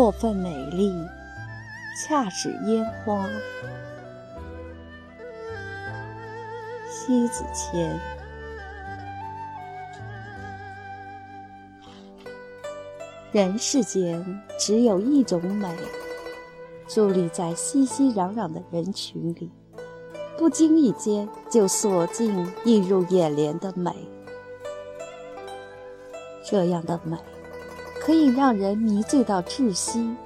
过分美丽，恰似烟花。西子谦。人世间只有一种美，伫立在熙熙攘攘的人群里，不经意间就锁进映入眼帘的美。这样的美，可以让人迷醉到窒息，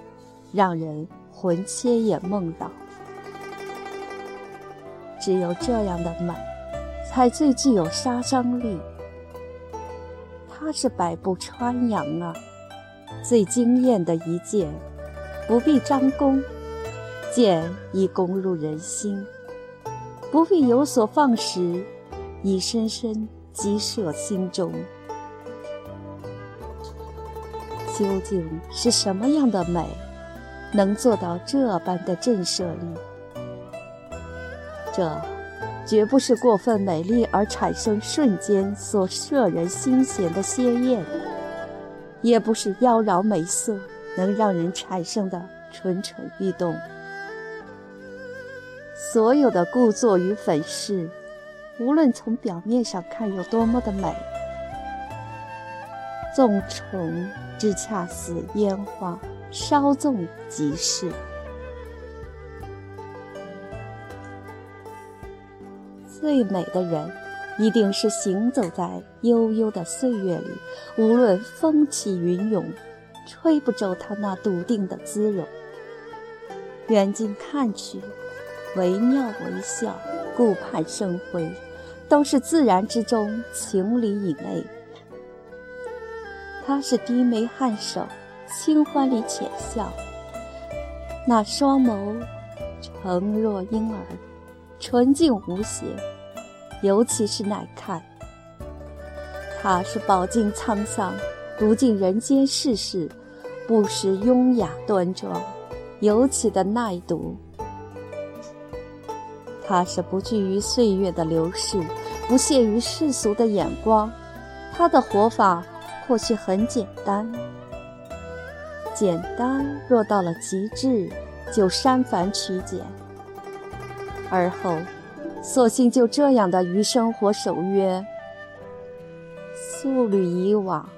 让人魂牵也梦绕。只有这样的美，才最具有杀伤力。它是百步穿杨啊！最惊艳的一箭，不必张弓，箭已攻入人心；不必有所放矢，已深深击射心中。究竟是什么样的美，能做到这般的震慑力？这绝不是过分美丽而产生瞬间所摄人心弦的鲜艳。也不是妖娆美色能让人产生的蠢蠢欲动。所有的故作与粉饰，无论从表面上看有多么的美，纵宠只恰似烟花，稍纵即逝。最美的人。一定是行走在悠悠的岁月里，无论风起云涌，吹不皱他那笃定的姿容。远近看去，惟妙惟肖，顾盼生辉，都是自然之中情理以内。他是低眉颔首，清欢里浅笑，那双眸澄若婴儿，纯净无邪。尤其是耐看，他是饱经沧桑，读尽人间世事，不失优雅端庄，尤其的耐读。他是不惧于岁月的流逝，不屑于世俗的眼光。他的活法或许很简单，简单若到了极致，就删繁取简，而后。索性就这样的与生活守约，素履以往，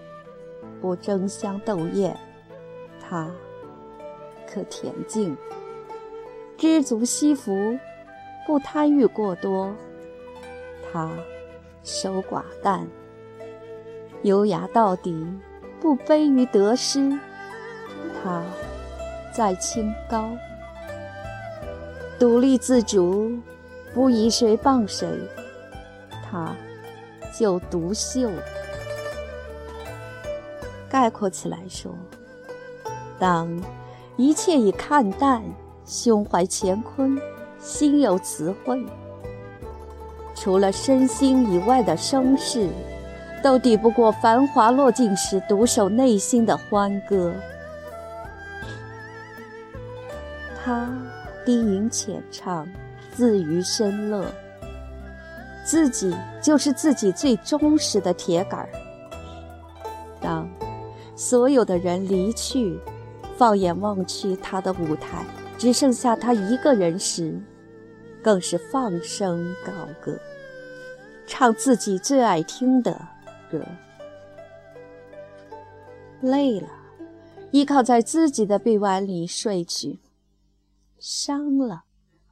不争相斗艳，他可恬静；知足惜福，不贪欲过多，他守寡淡；优雅到底，不卑于得失，他在清高；独立自主。不以谁傍谁，他就独秀。概括起来说，当一切已看淡，胸怀乾坤，心有慈惠，除了身心以外的声势，都抵不过繁华落尽时独守内心的欢歌。他低吟浅唱。自娱身乐，自己就是自己最忠实的铁杆儿。当所有的人离去，放眼望去，他的舞台只剩下他一个人时，更是放声高歌，唱自己最爱听的歌。累了，依靠在自己的臂弯里睡去；伤了。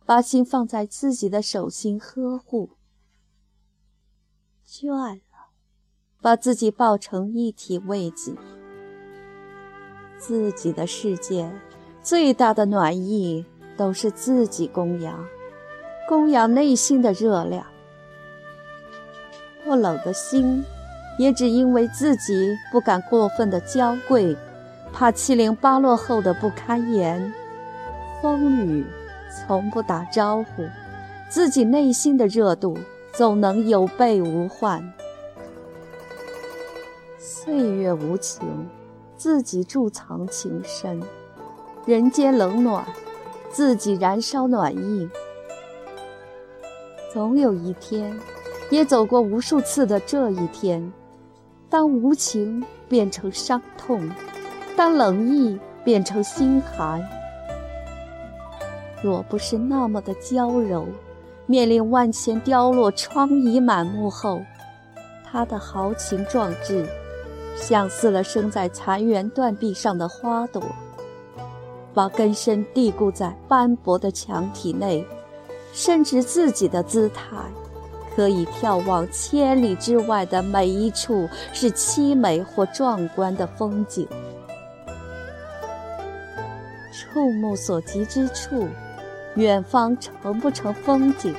把心放在自己的手心呵护，倦了，把自己抱成一体慰藉。自己的世界，最大的暖意都是自己供养，供养内心的热量。不冷的心，也只因为自己不敢过分的娇贵，怕七零八落后的不堪言，风雨。从不打招呼，自己内心的热度总能有备无患。岁月无情，自己贮藏情深；人间冷暖，自己燃烧暖意。总有一天，也走过无数次的这一天，当无情变成伤痛，当冷意变成心寒。若不是那么的娇柔，面临万千凋落、疮痍满目后，他的豪情壮志，像似了生在残垣断壁上的花朵，把根深蒂固在斑驳的墙体内，甚至自己的姿态。可以眺望千里之外的每一处是凄美或壮观的风景，触目所及之处，远方成不成风景，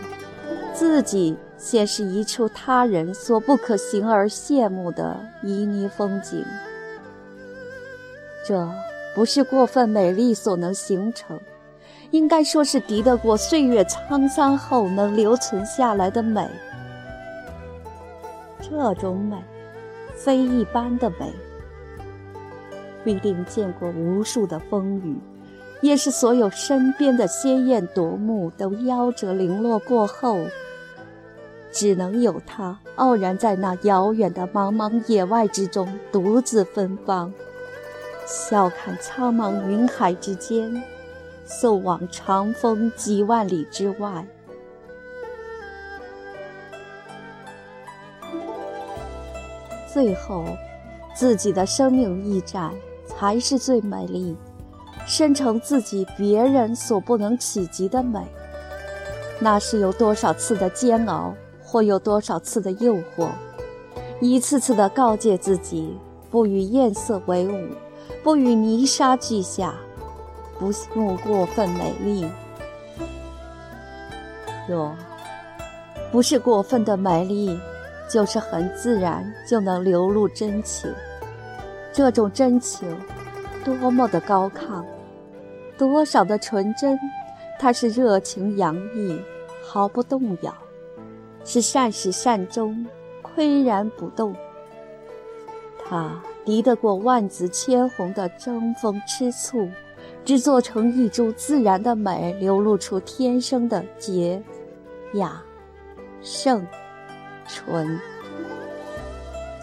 自己先是一处他人所不可行而羡慕的旖旎风景。这不是过分美丽所能形成，应该说是敌得过岁月沧桑后能留存下来的美。这种美，非一般的美，必定见过无数的风雨，也是所有身边的鲜艳夺目都夭折零落过后，只能有它傲然在那遥远的茫茫野外之中独自芬芳，笑看苍茫云海之间，送往长风几万里之外。最后，自己的生命驿站才是最美丽，生成自己别人所不能企及的美。那是有多少次的煎熬，或有多少次的诱惑，一次次的告诫自己不与艳色为伍，不与泥沙俱下，不慕过分美丽。若不是过分的美丽。就是很自然就能流露真情，这种真情多么的高亢，多少的纯真，它是热情洋溢，毫不动摇，是善始善终，岿然不动。它敌得过万紫千红的争风吃醋，只做成一株自然的美，流露出天生的洁、雅、圣。纯，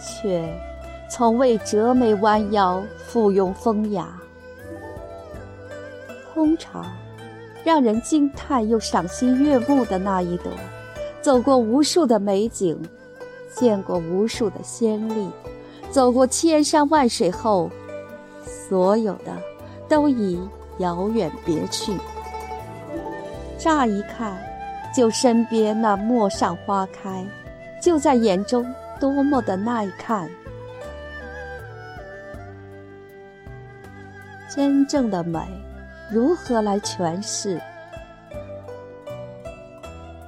却从未折眉弯腰，附庸风雅。通常，让人惊叹又赏心悦目的那一朵，走过无数的美景，见过无数的先例，走过千山万水后，所有的都已遥远别去。乍一看，就身边那陌上花开。就在眼中，多么的耐看！真正的美，如何来诠释？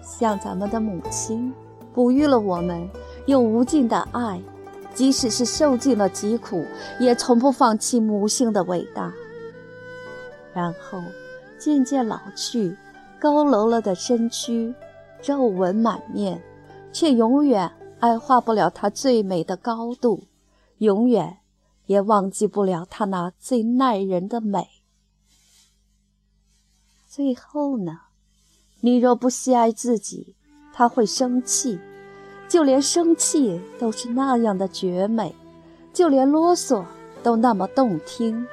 像咱们的母亲，哺育了我们，用无尽的爱，即使是受尽了疾苦，也从不放弃母性的伟大。然后渐渐老去，佝偻了的身躯，皱纹满面。却永远矮化不了她最美的高度，永远也忘记不了她那最耐人的美。最后呢，你若不喜爱自己，他会生气，就连生气都是那样的绝美，就连啰嗦都那么动听，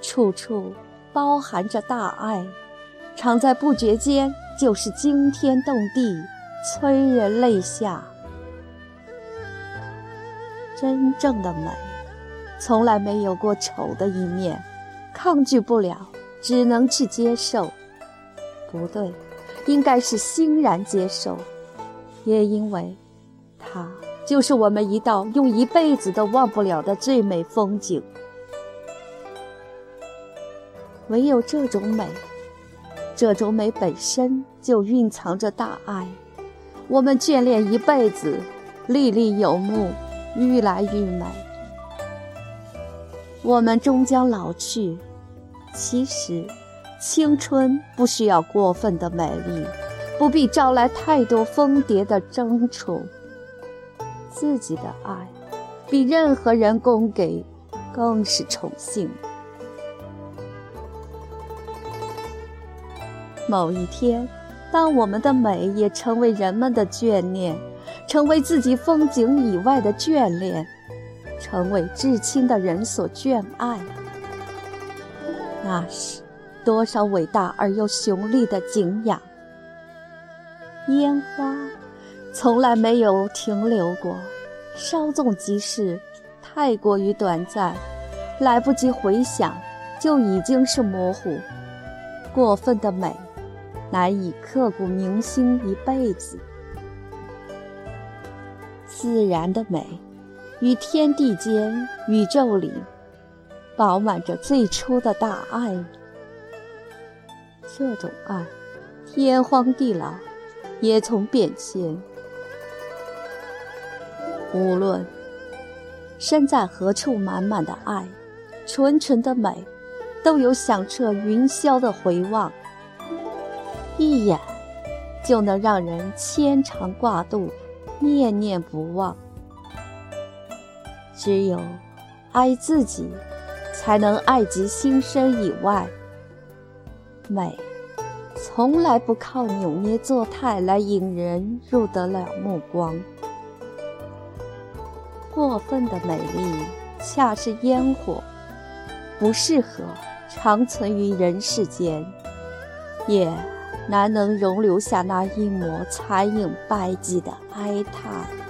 处处包含着大爱，常在不觉间就是惊天动地。催人泪下。真正的美，从来没有过丑的一面，抗拒不了，只能去接受。不对，应该是欣然接受。也因为，它就是我们一道用一辈子都忘不了的最美风景。唯有这种美，这种美本身就蕴藏着大爱。我们眷恋一辈子，历历有目，愈来愈美。我们终将老去，其实，青春不需要过分的美丽，不必招来太多蜂蝶的争宠。自己的爱，比任何人供给，更是宠幸。某一天。当我们的美也成为人们的眷恋，成为自己风景以外的眷恋，成为至亲的人所眷爱，那是多少伟大而又雄丽的景仰！烟花从来没有停留过，稍纵即逝，太过于短暂，来不及回想，就已经是模糊。过分的美，难以刻骨铭心一辈子。自然的美，与天地间、宇宙里，饱满着最初的大爱。这种爱，天荒地老，也从变迁。无论身在何处，满满的爱，纯纯的美。都有响彻云霄的回望，一眼就能让人牵肠挂肚，念念不忘。只有爱自己，才能爱及心身以外。美，从来不靠扭捏作态来引人入得了目光。过分的美丽，恰是烟火，不适合。长存于人世间，也难能容留下那一抹残影败迹的哀叹。